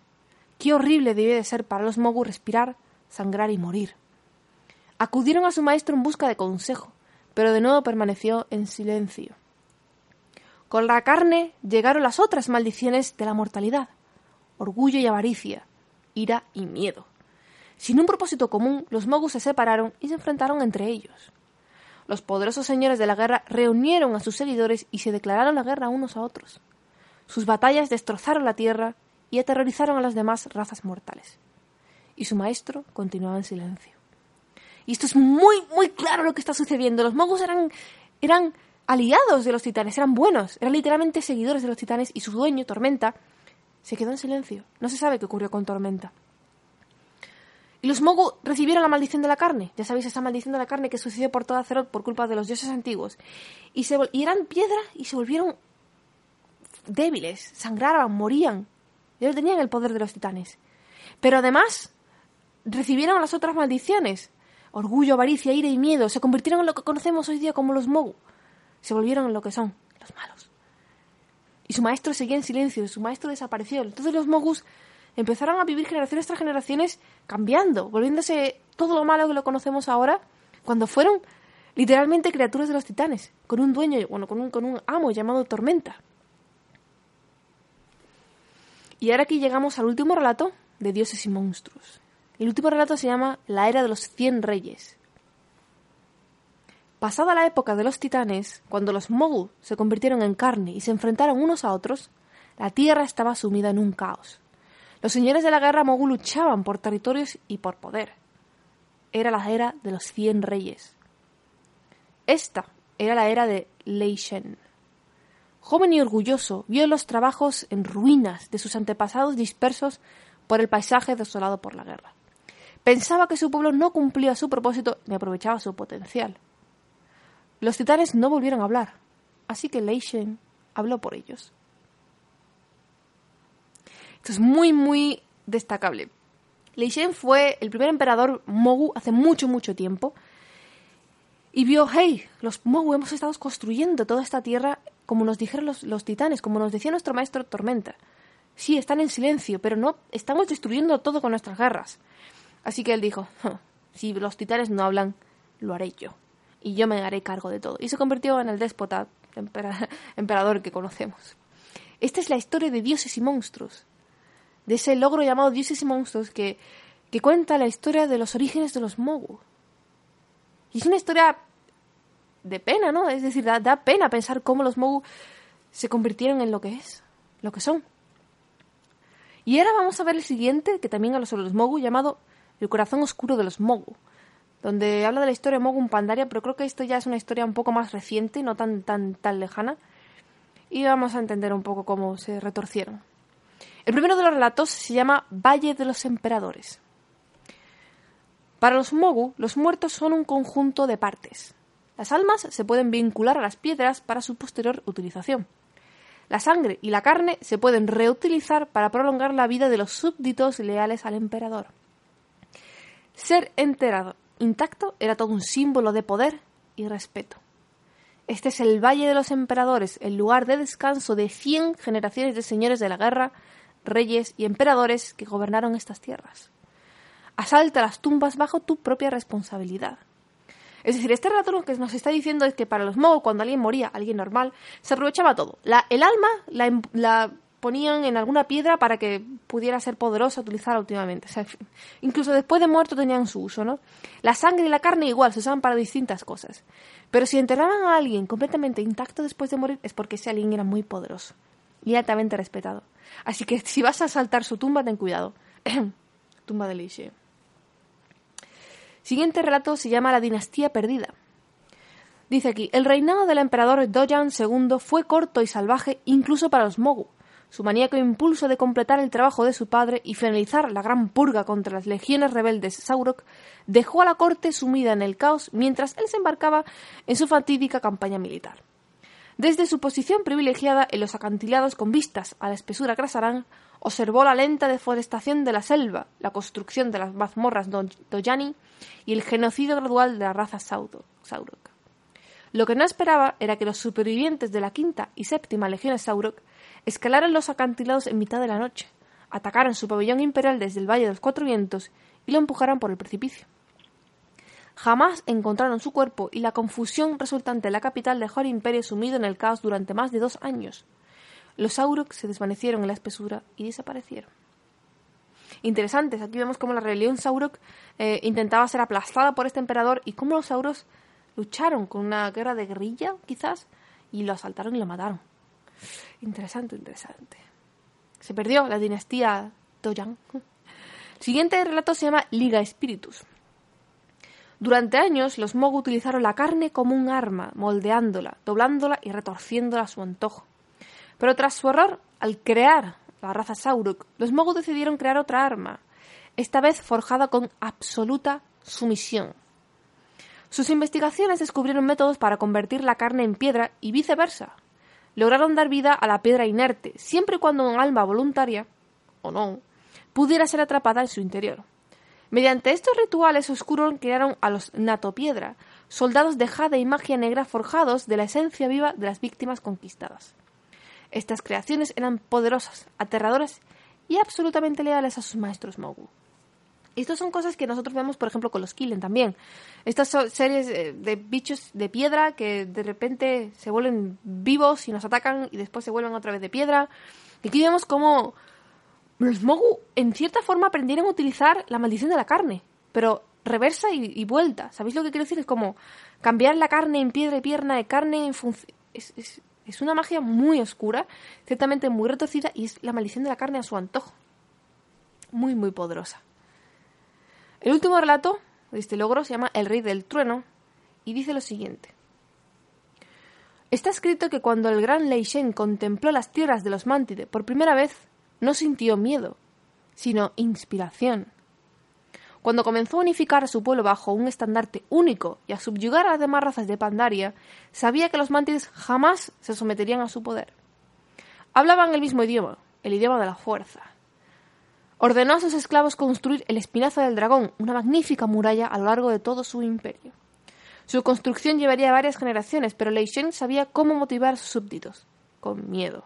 Qué horrible debió de ser para los Mogu respirar, sangrar y morir. Acudieron a su maestro en busca de consejo, pero de nuevo permaneció en silencio. Con la carne llegaron las otras maldiciones de la mortalidad, orgullo y avaricia, ira y miedo. Sin un propósito común, los Mogus se separaron y se enfrentaron entre ellos. Los poderosos señores de la guerra reunieron a sus seguidores y se declararon la guerra unos a otros. Sus batallas destrozaron la tierra y aterrorizaron a las demás razas mortales. Y su maestro continuaba en silencio. Y esto es muy, muy claro lo que está sucediendo. Los Mogus eran, eran aliados de los titanes, eran buenos, eran literalmente seguidores de los titanes y su dueño, Tormenta, se quedó en silencio. No se sabe qué ocurrió con Tormenta. Y los Mogu recibieron la maldición de la carne. Ya sabéis, esa maldición de la carne que sucedió por toda Azeroth por culpa de los dioses antiguos. Y, se, y eran piedra y se volvieron débiles, sangraban, morían. Ellos tenían el poder de los titanes. Pero además recibieron las otras maldiciones. Orgullo, avaricia, ira y miedo. Se convirtieron en lo que conocemos hoy día como los Mogu. Se volvieron en lo que son, los malos. Y su maestro seguía en silencio, su maestro desapareció. Entonces los Mogus empezaron a vivir generaciones tras generaciones cambiando, volviéndose todo lo malo que lo conocemos ahora, cuando fueron literalmente criaturas de los titanes, con un dueño, bueno, con un, con un amo llamado Tormenta. Y ahora aquí llegamos al último relato de dioses y monstruos. El último relato se llama La Era de los Cien Reyes. Pasada la época de los titanes, cuando los Mogul se convirtieron en carne y se enfrentaron unos a otros, la tierra estaba sumida en un caos. Los señores de la guerra Mogul luchaban por territorios y por poder. Era la era de los cien reyes. Esta era la era de Lei Shen. Joven y orgulloso, vio los trabajos en ruinas de sus antepasados dispersos por el paisaje desolado por la guerra. Pensaba que su pueblo no cumplía su propósito ni aprovechaba su potencial. Los titanes no volvieron a hablar, así que Lei Shen habló por ellos. Esto es muy, muy destacable. Lei Shen fue el primer emperador Mogu hace mucho, mucho tiempo. Y vio, hey, los Mogu hemos estado construyendo toda esta tierra como nos dijeron los, los titanes, como nos decía nuestro maestro Tormenta. Sí, están en silencio, pero no estamos destruyendo todo con nuestras garras. Así que él dijo, si los titanes no hablan, lo haré yo y yo me haré cargo de todo. Y se convirtió en el déspota emperador que conocemos. Esta es la historia de dioses y monstruos, de ese logro llamado Dioses y Monstruos que, que cuenta la historia de los orígenes de los Mogu. Y es una historia de pena, ¿no? Es decir, da, pena pensar cómo los Mogu se convirtieron en lo que es, lo que son. Y ahora vamos a ver el siguiente, que también habla sobre los Mogu, llamado El corazón oscuro de los Mogu donde habla de la historia de Mogun Pandaria, pero creo que esto ya es una historia un poco más reciente, no tan, tan, tan lejana. Y vamos a entender un poco cómo se retorcieron. El primero de los relatos se llama Valle de los Emperadores. Para los Mogu, los muertos son un conjunto de partes. Las almas se pueden vincular a las piedras para su posterior utilización. La sangre y la carne se pueden reutilizar para prolongar la vida de los súbditos leales al emperador. Ser enterado intacto era todo un símbolo de poder y respeto. Este es el Valle de los Emperadores, el lugar de descanso de cien generaciones de señores de la guerra, reyes y emperadores que gobernaron estas tierras. Asalta las tumbas bajo tu propia responsabilidad. Es decir, este relato lo que nos está diciendo es que para los Mogul, cuando alguien moría, alguien normal, se aprovechaba todo. El alma la, la ponían en alguna piedra para que pudiera ser poderosa utilizarla últimamente. incluso después de muerto tenían su uso, ¿no? La sangre y la carne igual se usaban para distintas cosas. Pero si enterraban a alguien completamente intacto después de morir es porque ese alguien era muy poderoso. y altamente respetado. Así que si vas a saltar su tumba, ten cuidado. tumba de Li Siguiente relato se llama La dinastía perdida. Dice aquí, el reinado del emperador Dojan II fue corto y salvaje incluso para los Mogu. Su maníaco impulso de completar el trabajo de su padre y finalizar la gran purga contra las legiones rebeldes Saurok dejó a la corte sumida en el caos mientras él se embarcaba en su fatídica campaña militar. Desde su posición privilegiada en los acantilados con vistas a la espesura Krasarán, observó la lenta deforestación de la selva, la construcción de las mazmorras Dojani y el genocidio gradual de la raza Saurok. Lo que no esperaba era que los supervivientes de la quinta y séptima legiones Saurok escalaran los acantilados en mitad de la noche, atacaran su pabellón imperial desde el Valle de los Cuatro Vientos y lo empujaran por el precipicio. Jamás encontraron su cuerpo y la confusión resultante en la capital dejó al imperio sumido en el caos durante más de dos años. Los Saurok se desvanecieron en la espesura y desaparecieron. Interesantes, aquí vemos cómo la rebelión Saurok eh, intentaba ser aplastada por este emperador y cómo los Sauros lucharon con una guerra de guerrilla, quizás, y lo asaltaron y lo mataron. Interesante, interesante. Se perdió la dinastía Toyan. El siguiente relato se llama Liga Espíritus. Durante años, los Mogu utilizaron la carne como un arma, moldeándola, doblándola y retorciéndola a su antojo. Pero tras su error, al crear la raza Sauruk, los Mogu decidieron crear otra arma, esta vez forjada con absoluta sumisión. Sus investigaciones descubrieron métodos para convertir la carne en piedra y viceversa. Lograron dar vida a la piedra inerte, siempre y cuando un alma voluntaria, o no, pudiera ser atrapada en su interior. Mediante estos rituales oscuros crearon a los Natopiedra, soldados de jade y magia negra forjados de la esencia viva de las víctimas conquistadas. Estas creaciones eran poderosas, aterradoras y absolutamente leales a sus maestros Mogu. Estas son cosas que nosotros vemos, por ejemplo, con los Killen también. Estas series de bichos de piedra que de repente se vuelven vivos y nos atacan y después se vuelven otra vez de piedra. Y aquí vemos cómo los Mogu, en cierta forma, aprendieron a utilizar la maldición de la carne, pero reversa y, vuelta. ¿Sabéis lo que quiero decir? Es como cambiar la carne en piedra y pierna de carne en función... es una magia muy oscura, ciertamente muy retorcida, y es la maldición de la carne a su antojo. Muy, muy poderosa. El último relato de este logro se llama El Rey del Trueno y dice lo siguiente. Está escrito que cuando el gran Lei Shen contempló las tierras de los Mántide por primera vez, no sintió miedo, sino inspiración. Cuando comenzó a unificar a su pueblo bajo un estandarte único y a subyugar a las demás razas de Pandaria, sabía que los Mántides jamás se someterían a su poder. Hablaban el mismo idioma, el idioma de la fuerza. Ordenó a sus esclavos construir el Espinazo del Dragón, una magnífica muralla a lo largo de todo su imperio. Su construcción llevaría varias generaciones, pero Lei Shen sabía cómo motivar a sus súbditos, con miedo.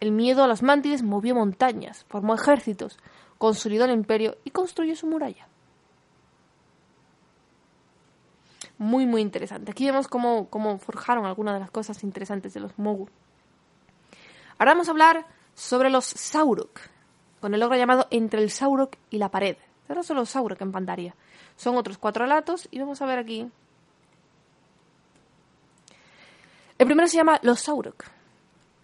El miedo a los mántides movió montañas, formó ejércitos, consolidó el imperio y construyó su muralla. Muy, muy interesante. Aquí vemos cómo, cómo forjaron algunas de las cosas interesantes de los Mogu. Ahora vamos a hablar sobre los Sauruk, con el logro llamado Entre el Saurok y la pared. Pero son los Saurok en Pandaria. Son otros cuatro relatos y vamos a ver aquí. El primero se llama Los Saurok.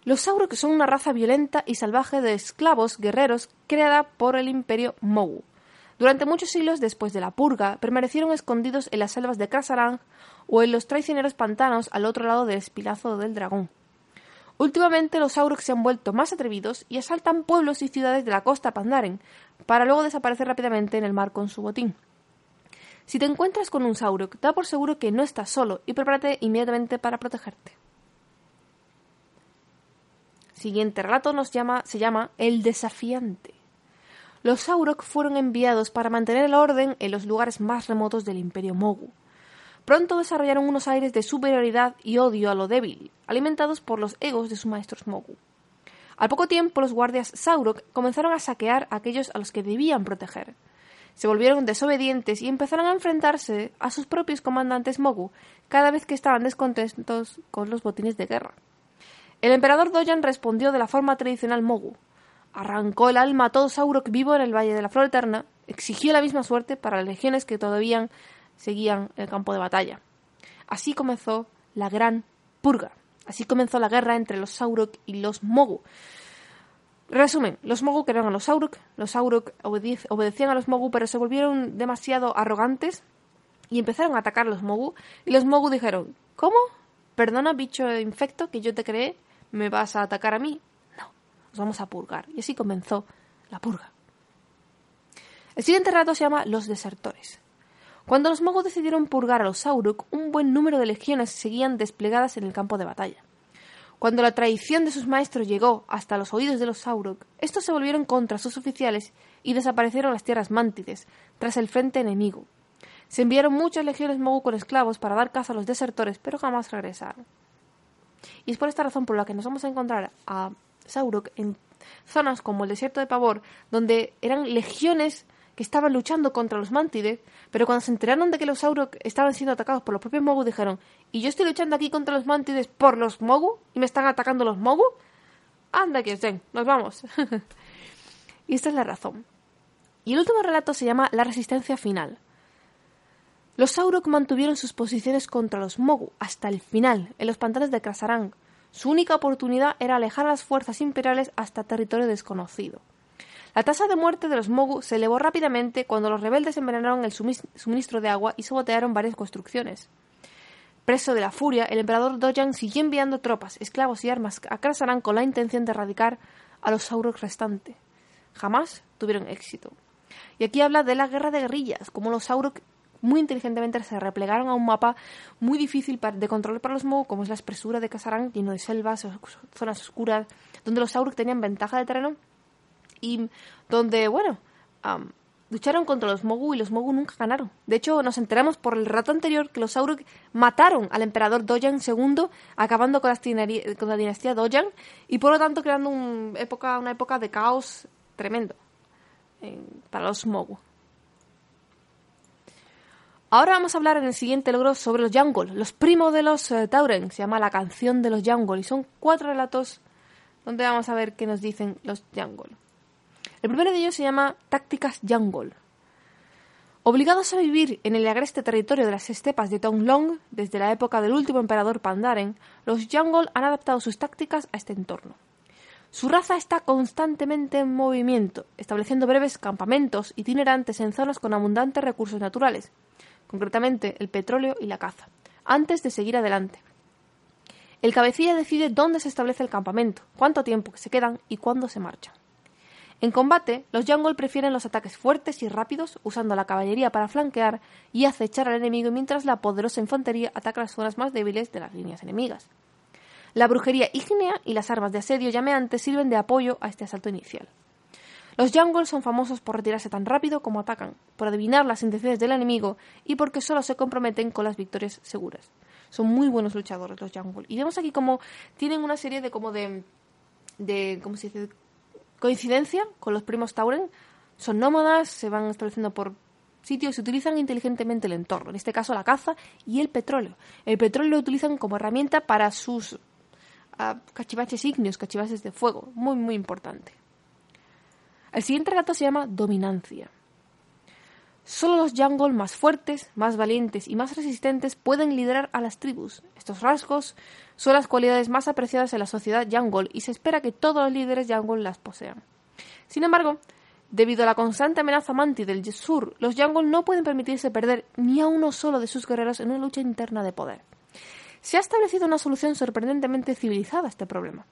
Los Saurok son una raza violenta y salvaje de esclavos guerreros creada por el imperio Mou. Durante muchos siglos después de la purga, permanecieron escondidos en las selvas de Krasarang o en los traicioneros pantanos al otro lado del espilazo del dragón. Últimamente los Saurok se han vuelto más atrevidos y asaltan pueblos y ciudades de la costa Pandaren, para luego desaparecer rápidamente en el mar con su botín. Si te encuentras con un Saurok, da por seguro que no estás solo y prepárate inmediatamente para protegerte. Siguiente relato nos llama, se llama El desafiante. Los Saurok fueron enviados para mantener el orden en los lugares más remotos del Imperio Mogu. Pronto desarrollaron unos aires de superioridad y odio a lo débil, alimentados por los egos de sus maestros Mogu. Al poco tiempo, los guardias Saurok comenzaron a saquear a aquellos a los que debían proteger. Se volvieron desobedientes y empezaron a enfrentarse a sus propios comandantes Mogu cada vez que estaban descontentos con los botines de guerra. El emperador Doyan respondió de la forma tradicional Mogu. Arrancó el alma a todo Saurok vivo en el Valle de la Flor Eterna, exigió la misma suerte para las legiones que todavía seguían el campo de batalla. Así comenzó la Gran Purga, Así comenzó la guerra entre los Saurok y los Mogu. Resumen, los Mogu querían a los Saurok, los Saurok obedecían a los Mogu, pero se volvieron demasiado arrogantes y empezaron a atacar a los Mogu. Y los Mogu dijeron, ¿cómo? Perdona, bicho infecto, que yo te creé, ¿me vas a atacar a mí? Vamos a purgar. Y así comenzó la purga. El siguiente relato se llama Los desertores. Cuando los Mogu decidieron purgar a los Sauruk, un buen número de legiones seguían desplegadas en el campo de batalla. Cuando la traición de sus maestros llegó hasta los oídos de los Sauruk, estos se volvieron contra sus oficiales y desaparecieron las tierras mántides, tras el frente enemigo. Se enviaron muchas legiones Mogu con esclavos para dar caza a los desertores, pero jamás regresaron. Y es por esta razón por la que nos vamos a encontrar a Sauruk en zonas como el desierto de Pavor, donde eran legiones que estaban luchando contra los Mántides, pero cuando se enteraron de que los Saurok estaban siendo atacados por los propios Mogu, dijeron, ¿y yo estoy luchando aquí contra los Mántides por los Mogu? ¿Y me están atacando los Mogu? Anda que estén, nos vamos. y esta es la razón. Y el último relato se llama La resistencia final. Los Saurok mantuvieron sus posiciones contra los Mogu hasta el final, en los pantanos de Krasarang. Su única oportunidad era alejar las fuerzas imperiales hasta territorio desconocido. La tasa de muerte de los Mogu se elevó rápidamente cuando los rebeldes envenenaron el suministro de agua y sabotearon varias construcciones. Preso de la furia, el emperador Dojang siguió enviando tropas, esclavos y armas a Krasaran con la intención de erradicar a los Saurok restantes. Jamás tuvieron éxito. Y aquí habla de la guerra de guerrillas, como los Saurok muy inteligentemente se replegaron a un mapa muy difícil de controlar para los Mogu, como es la espesura de Kasarán, lleno de selvas, zonas oscuras, donde los Saurok tenían ventaja de terreno y donde, bueno, lucharon contra los Mogu y los Mogu nunca ganaron. De hecho, nos enteramos por el rato anterior que los Sauruk mataron al emperador Dojan II, acabando con la, dinastía Dojan y por lo tanto creando una época de caos tremendo para los Mogu. Ahora vamos a hablar en el siguiente logro sobre los Yangol, los primos de los eh, Tauren. Se llama La canción de los Yangol y son cuatro relatos donde vamos a ver qué nos dicen los Yangol. El primero de ellos se llama Tácticas Yangol. Obligados a vivir en el agreste territorio de las estepas de Tonglong desde la época del último emperador Pandaren, los Yangol han adaptado sus tácticas a este entorno. Su raza está constantemente en movimiento, estableciendo breves campamentos itinerantes en zonas con abundantes recursos naturales, concretamente el petróleo y la caza, antes de seguir adelante. El cabecilla decide dónde se establece el campamento, cuánto tiempo se quedan y cuándo se marchan. En combate, los Yangol prefieren los ataques fuertes y rápidos, usando la caballería para flanquear y acechar al enemigo mientras la poderosa infantería ataca las zonas más débiles de las líneas enemigas. La brujería ígnea y las armas de asedio llameantes sirven de apoyo a este asalto inicial. Los Yangol son famosos por retirarse tan rápido como atacan, por adivinar las intenciones del enemigo y porque solo se comprometen con las victorias seguras. Son muy buenos luchadores los Yangol. Y vemos aquí como tienen una serie de como de de ¿cómo se dice? coincidencia con los primos Tauren. Son nómadas, se van estableciendo por sitios y utilizan inteligentemente el entorno, en este caso la caza y el petróleo. El petróleo lo utilizan como herramienta para sus uh, cachivaches ígneos, cachivaches de fuego, muy muy importante. El siguiente relato se llama Dominancia. Solo los Yangol más fuertes, más valientes y más resistentes pueden liderar a las tribus. Estos rasgos son las cualidades más apreciadas en la sociedad Yangol y se espera que todos los líderes Yangol las posean. Sin embargo, debido a la constante amenaza manti del sur, los Yangol no pueden permitirse perder ni a uno solo de sus guerreros en una lucha interna de poder. Se ha establecido una solución sorprendentemente civilizada a este problema.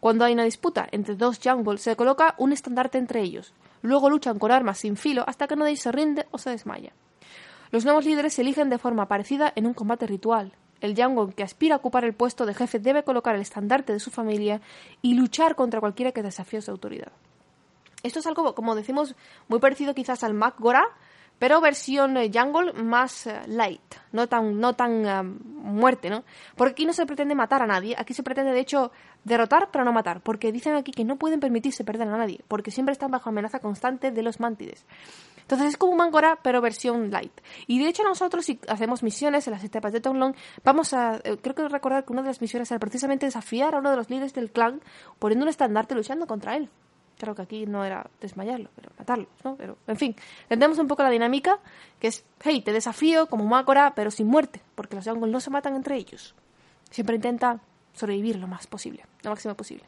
Cuando hay una disputa entre dos Yangol, se coloca un estandarte entre ellos. Luego luchan con armas sin filo hasta que uno de ellos se rinde o se desmaya. Los nuevos líderes se eligen de forma parecida en un combate ritual. El Yangon que aspira a ocupar el puesto de jefe debe colocar el estandarte de su familia y luchar contra cualquiera que desafíe su autoridad. Esto es algo, como decimos, muy parecido quizás al Mac Gora, pero versión eh, jungle más eh, light, no tan, no tan eh, muerte, ¿no? Porque aquí no se pretende matar a nadie, aquí se pretende de hecho derrotar pero no matar, porque dicen aquí que no pueden permitirse perder a nadie, porque siempre están bajo amenaza constante de los mántides. Entonces es como un Mangora, pero versión light. Y de hecho nosotros si hacemos misiones en las estepas de Tonglong, vamos a, creo que recordar que una de las misiones era precisamente desafiar a uno de los líderes del clan poniendo un estandarte luchando contra él. Claro que aquí no era desmayarlo, pero matarlo, ¿no? Pero, en fin, entendemos un poco la dinámica, que es, hey, te desafío como Makora, pero sin muerte, porque los Yangol no se matan entre ellos. Siempre intenta sobrevivir lo más posible, lo máximo posible.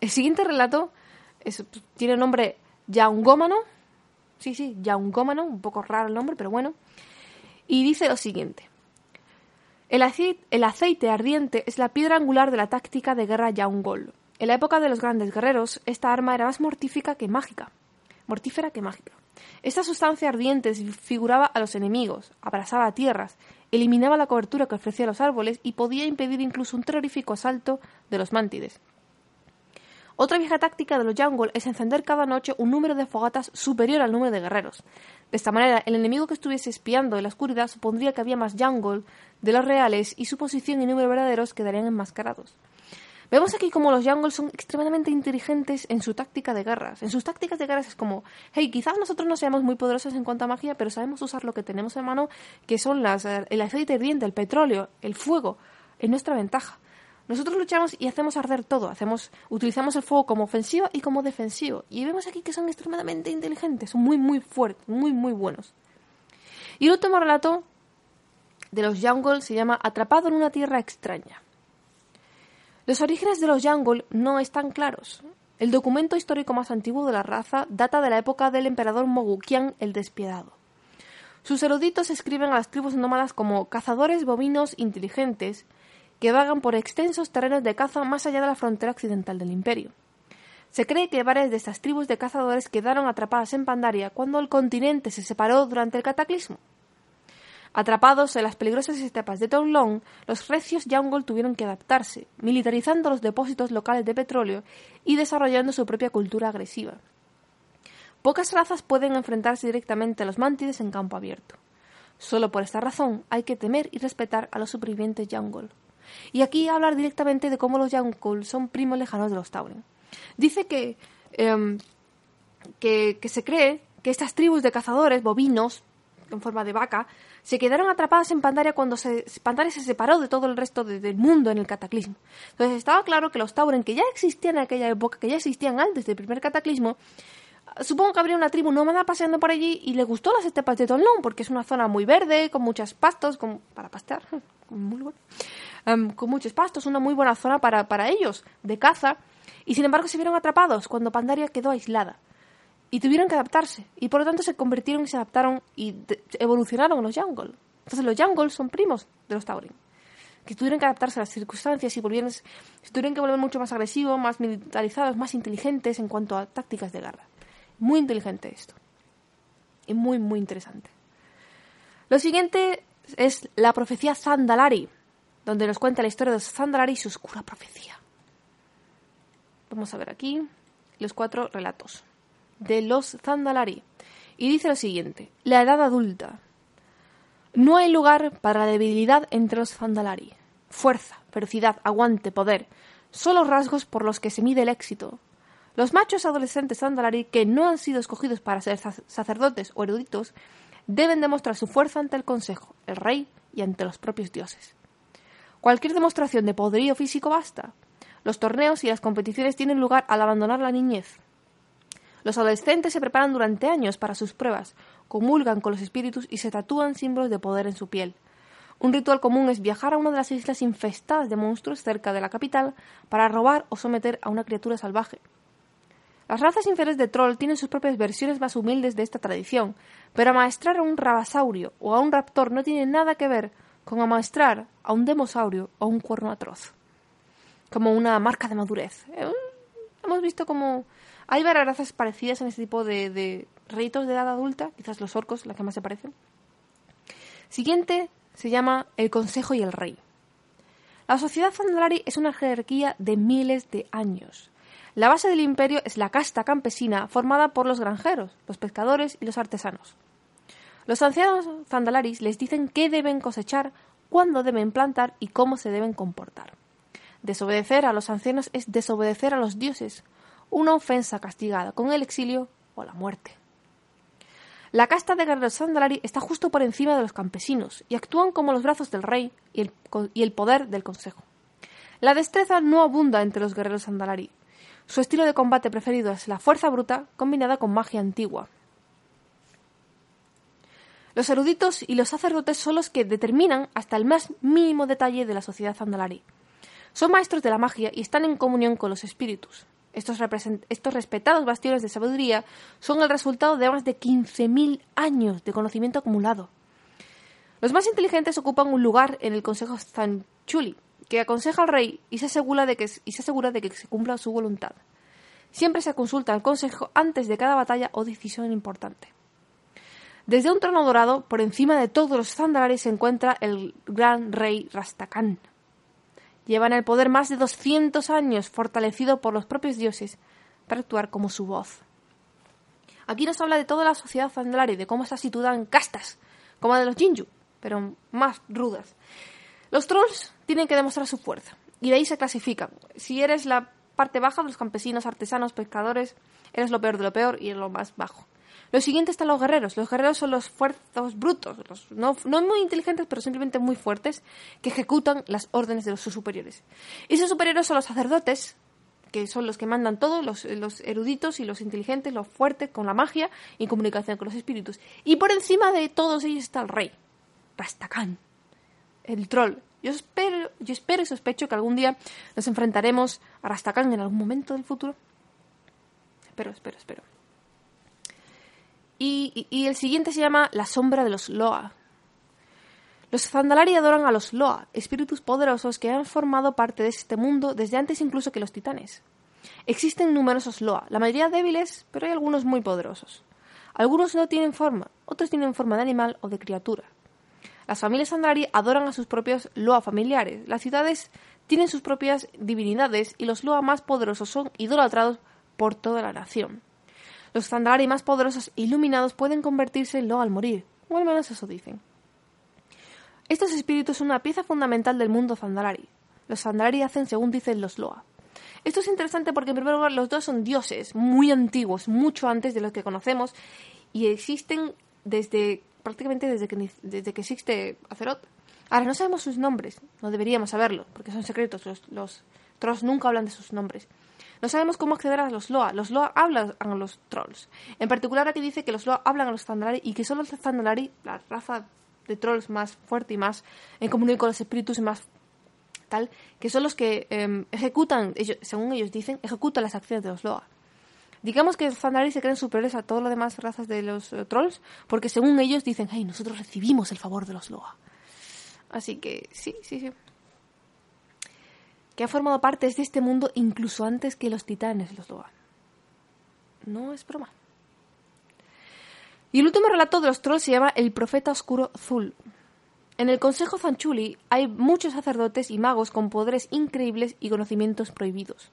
El siguiente relato tiene el nombre Yaungómano. Sí, sí, Yaungómano, un poco raro el nombre, pero bueno. Y dice lo siguiente. El aceite, el aceite ardiente es la piedra angular de la táctica de guerra Yaungol. En la época de los grandes guerreros, esta arma era más mortífica que mágica. Mortífera que mágica. Esta sustancia ardiente figuraba a los enemigos, abrasaba tierras, eliminaba la cobertura que ofrecía los árboles y podía impedir incluso un terrorífico asalto de los mántides. Otra vieja táctica de los Jungle es encender cada noche un número de fogatas superior al número de guerreros. De esta manera, el enemigo que estuviese espiando en la oscuridad supondría que había más Jungle de los reales y su posición y número verdaderos quedarían enmascarados. Vemos aquí como los Jungle son extremadamente inteligentes en su táctica de guerras. En sus tácticas de guerras es como, hey, quizás nosotros no seamos muy poderosos en cuanto a magia, pero sabemos usar lo que tenemos en mano, que son las, el aceite hirviente, el petróleo, el fuego, en nuestra ventaja. Nosotros luchamos y hacemos arder todo, hacemos, utilizamos el fuego como ofensivo y como defensivo. Y vemos aquí que son extremadamente inteligentes, son muy, muy fuertes, muy, muy buenos. Y el último relato de los Jungle se llama Atrapado en una tierra extraña. Los orígenes de los Jungle no están claros. El documento histórico más antiguo de la raza data de la época del emperador Mogukian el Despiadado. Sus eruditos escriben a las tribus nómadas como cazadores bovinos inteligentes que vagan por extensos terrenos de caza más allá de la frontera occidental del imperio. Se cree que varias de estas tribus de cazadores quedaron atrapadas en Pandaria cuando el continente se separó durante el cataclismo. Atrapados en las peligrosas estepas de Toulon, los recios Yangol tuvieron que adaptarse, militarizando los depósitos locales de petróleo y desarrollando su propia cultura agresiva. Pocas razas pueden enfrentarse directamente a los mántides en campo abierto. Solo por esta razón hay que temer y respetar a los supervivientes Yangol. Y aquí hablar directamente de cómo los Yangol son primos lejanos de los Tauren. Dice em, que, que, se cree que estas tribus de cazadores bovinos, en forma de vaca, se quedaron atrapadas en Pandaria cuando Pandaria se separó de todo el resto del mundo en el cataclismo. Entonces estaba claro que los Tauren, que ya existían en aquella época, que ya existían antes del primer cataclismo, supongo que habría una tribu nómada paseando por allí y le gustó las estepas de Tonlón porque es una zona muy verde, con muchos pastos, para pastear. Em, con muchos pastos, una muy buena zona para, para ellos, de caza, y sin embargo se vieron atrapados cuando Pandaria quedó aislada. Y tuvieron que adaptarse, y por lo tanto se convirtieron y se adaptaron y evolucionaron los Jungle. Entonces los Jungle son primos de los Tauren, que tuvieron que adaptarse a las circunstancias y volvieron, tuvieron que volver mucho más agresivos, más militarizados, más inteligentes en cuanto a tácticas de guerra. Muy inteligente esto. Y muy, muy interesante. Lo siguiente es la profecía Zandalari donde nos cuenta la historia de Zandalari y su oscura profecía. Vamos a ver aquí los cuatro relatos de los Zandalari. Y dice lo siguiente: La edad adulta. No hay lugar para la debilidad entre los Zandalari. Fuerza, ferocidad, aguante, poder. Son los rasgos por los que se mide el éxito. Los machos adolescentes Zandalari que no han sido escogidos para ser sacerdotes o eruditos deben demostrar su fuerza ante el consejo, el rey y ante los propios dioses. Cualquier demostración de poderío físico basta. Los torneos y las competiciones tienen lugar al abandonar la niñez. Los adolescentes se preparan durante años para sus pruebas, comulgan con los espíritus y se tatúan símbolos de poder en su piel. Un ritual común es viajar a una de las islas infestadas de monstruos cerca de la capital para robar o someter a una criatura salvaje. Las razas inferiores de troll tienen sus propias versiones más humildes de esta tradición, pero amaestrar a un rabasaurio o a un raptor no tiene nada que ver con amaestrar a un demosaurio o un cuerno atroz, como una marca de madurez. Eh, hemos visto como hay varias razas parecidas en este tipo de, de ritos de edad adulta, quizás los orcos, la que más se parecen. Siguiente se llama el Consejo y el Rey. La sociedad Zandalari es una jerarquía de miles de años. La base del imperio es la casta campesina formada por los granjeros, los pescadores y los artesanos. Los ancianos zandalaris les dicen qué deben cosechar, cuándo deben plantar y cómo se deben comportar. Desobedecer a los ancianos es desobedecer a los dioses, una ofensa castigada con el exilio o la muerte. La casta de guerreros Sandalari está justo por encima de los campesinos y actúan como los brazos del rey y el, poder del consejo. La destreza no abunda entre los guerreros Sandalari. Su estilo de combate preferido es la fuerza bruta combinada con magia antigua. Los eruditos y los sacerdotes son los que determinan hasta el más mínimo detalle de la sociedad Zandalari. Son maestros de la magia y están en comunión con los espíritus. Estos, respetados bastiones de sabiduría son el resultado de más de 15.000 años de conocimiento acumulado. Los más inteligentes ocupan un lugar en el Consejo Zanchuli, que aconseja al rey y se asegura de que, y se, asegura de que se cumpla su voluntad. Siempre se consulta al consejo antes de cada batalla o decisión importante. Desde un trono dorado, por encima de todos los Zandalares, se encuentra el gran rey Rastakhan. Llevan el poder más de 200 años, fortalecido por los propios dioses, para actuar como su voz. Aquí nos habla de toda la sociedad Zandalari, de cómo está situada en castas, como la de los Jinju, pero más rudas. Los trolls tienen que demostrar su fuerza, y de ahí se clasifican. Si eres la parte baja de los campesinos, artesanos, pescadores, eres lo peor de lo peor y eres lo más bajo. Lo siguiente están los guerreros. Los guerreros son los fuerzos brutos, no, muy inteligentes, pero simplemente muy fuertes, que ejecutan las órdenes de sus superiores. Y esos superiores son los sacerdotes, que son los que mandan todo, los, eruditos y los inteligentes, los fuertes con la magia y comunicación con los espíritus. Y por encima de todos ellos está el rey, Rastakhan, el troll. Yo espero, yo espero y sospecho que algún día nos enfrentaremos a Rastakhan en algún momento del futuro. Espero, espero, espero. Y, el siguiente se llama La sombra de los Loa. Los Zandalari adoran a los Loa, espíritus poderosos que han formado parte de este mundo desde antes incluso que los titanes. Existen numerosos Loa, la mayoría débiles, pero hay algunos muy poderosos. Algunos no tienen forma, otros tienen forma de animal o de criatura. Las familias Zandalari adoran a sus propios Loa familiares. Las ciudades tienen sus propias divinidades y los Loa más poderosos son idolatrados por toda la nación. Los Zandalari más poderosos e iluminados pueden convertirse en Loa al morir, o al menos eso dicen. Estos espíritus son una pieza fundamental del mundo Zandalari. Los Zandalari hacen según dicen los Loa. Esto es interesante porque en primer lugar los dos son dioses muy antiguos, mucho antes de los que conocemos, y existen desde prácticamente desde que, desde que existe Azeroth. Ahora no sabemos sus nombres, no deberíamos saberlo, porque son secretos, los, los nunca hablan de sus nombres. No sabemos cómo acceder a los Loa. Los Loa hablan a los trolls. En particular aquí dice que los Loa hablan a los Zandalari y que son los Zandalari, la raza de trolls más fuerte y más en comunión con los espíritus y más tal, que son los que em, ejecutan, ellos, según ellos dicen, ejecutan las acciones de los Loa. Digamos que los Zandalari se creen superiores a todas las demás razas de los eh, trolls, porque según ellos dicen, hey, nosotros recibimos el favor de los Loa. Así que sí, sí, sí que ha formado parte de este mundo incluso antes que los titanes los Loa. No es broma. Y el último relato de los trolls se llama El Profeta Oscuro Zul. En el Consejo Zanchuli hay muchos sacerdotes y magos con poderes increíbles y conocimientos prohibidos.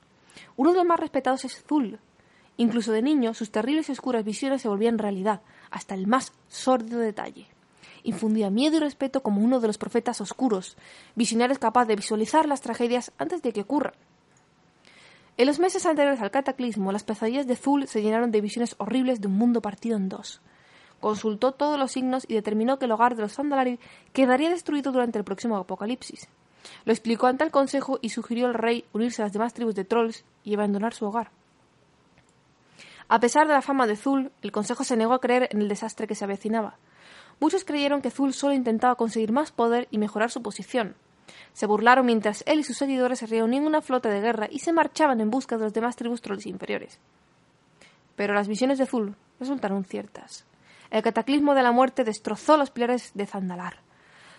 Uno de los más respetados es Zul. Incluso de niño, sus terribles y oscuras visiones se volvían realidad, hasta el más sórdido detalle infundía miedo y respeto como uno de los profetas oscuros, visionarios capaz de visualizar las tragedias antes de que ocurran. En los meses anteriores al cataclismo, las pesadillas de Zul se llenaron de visiones horribles de un mundo partido en dos. Consultó todos los signos y determinó que el hogar de los Zandalari quedaría destruido durante el próximo apocalipsis. Lo explicó ante el consejo y sugirió al rey unirse a las demás tribus de trolls y abandonar su hogar. A pesar de la fama de Zul, el consejo se negó a creer en el desastre que se avecinaba. Muchos creyeron que Zul solo intentaba conseguir más poder y mejorar su posición. Se burlaron mientras él y sus seguidores se reunían una flota de guerra y se marchaban en busca de los demás tribus trolls inferiores. Pero las visiones de Zul resultaron ciertas. El cataclismo de la muerte destrozó los pilares de Zandalar.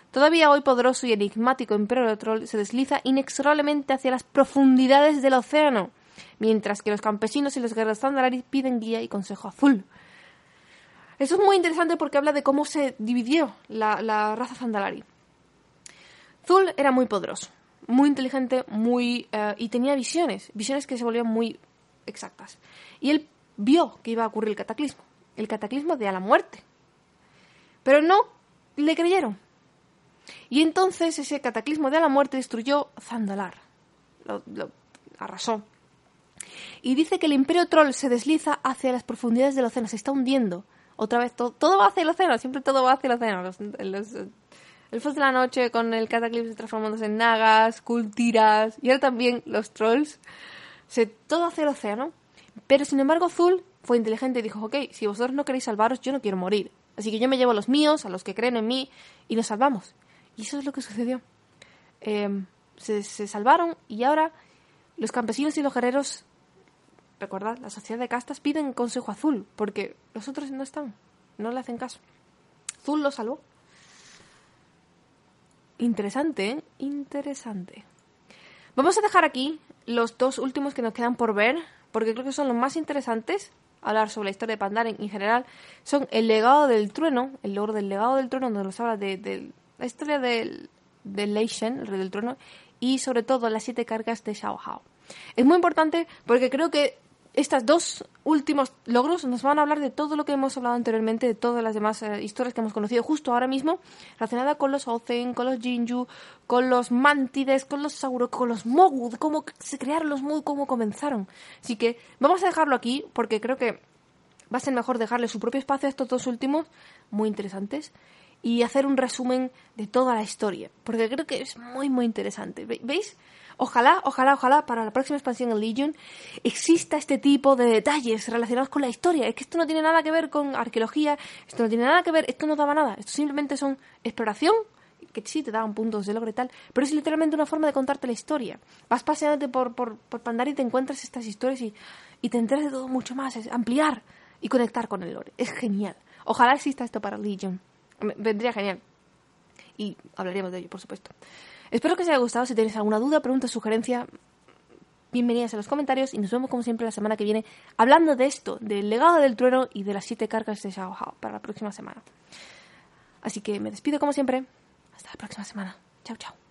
Todavía hoy poderoso y enigmático imperio de troll se desliza inexorablemente hacia las profundidades del océano, mientras que los campesinos y los guerreros Zandalari piden guía y consejo azul. Eso es muy interesante porque habla de cómo se dividió la, raza Zandalari. Zul era muy poderoso, muy inteligente, muy eh, y tenía visiones, visiones que se volvían muy exactas. Y él vio que iba a ocurrir el cataclismo, el cataclismo de a la muerte. Pero no le creyeron. Y entonces ese cataclismo de a la muerte destruyó Zandalar. Lo arrasó. Y dice que el imperio troll se desliza hacia las profundidades del océano, se está hundiendo otra vez todo, todo va hacia el océano, siempre todo va hacia el océano. Los, elfos de la noche con el cataclismo transformándose en nagas, cultiras y ahora también los trolls. Se, todo hacia el océano. Pero sin embargo, Zul fue inteligente y dijo: Ok, si vosotros no queréis salvaros, yo no quiero morir. Así que yo me llevo a los míos, a los que creen en mí, y nos salvamos. Y eso es lo que sucedió. Em, se, se salvaron y ahora los campesinos y los guerreros, recordad, la sociedad de castas piden consejo azul porque los otros no están, no le hacen caso. Azul lo salvó. Interesante, ¿eh? Interesante. Vamos a dejar aquí los dos últimos que nos quedan por ver, porque creo que son los más interesantes. Hablar sobre la historia de Pandaren en general. Son El legado del trueno, el logro del legado del trueno, donde nos habla de, la historia del, del Leishen, el rey del trueno, y sobre todo las siete cargas de Xiao Hao. Es muy importante porque creo que estos dos últimos logros nos van a hablar de todo lo que hemos hablado anteriormente, de todas las demás eh, historias que hemos conocido justo ahora mismo, relacionada con los Ozen, con los Jinju, con los Mantides, con los Sauro, con los Mogu, de cómo se crearon los Mogu, cómo comenzaron. Así que vamos a dejarlo aquí porque creo que va a ser mejor dejarle su propio espacio a estos dos últimos, muy interesantes, y hacer un resumen de toda la historia, porque creo que es muy, muy interesante. ¿Veis? Ojalá, ojalá, ojalá para la próxima expansión en Legion exista este tipo de detalles relacionados con la historia. Es que esto no tiene nada que ver con arqueología, esto no tiene nada que ver, esto no daba nada. Esto simplemente son exploración, que sí te daban puntos de logro y tal, pero es literalmente una forma de contarte la historia. Vas paseándote por, por, por Pandar y te encuentras estas historias y, y te enteras de todo mucho más, es ampliar y conectar con el lore. Es genial. Ojalá exista esto para Legion. Vendría genial. Y hablaríamos de ello, por supuesto. Espero que os haya gustado. Si tenéis alguna duda, pregunta, sugerencia, bienvenidas a los comentarios y nos vemos como siempre la semana que viene hablando de esto, del legado del trueno y de las siete cargas de Xiao Hao para la próxima semana. Así que me despido como siempre. Hasta la próxima semana. Chao, chao.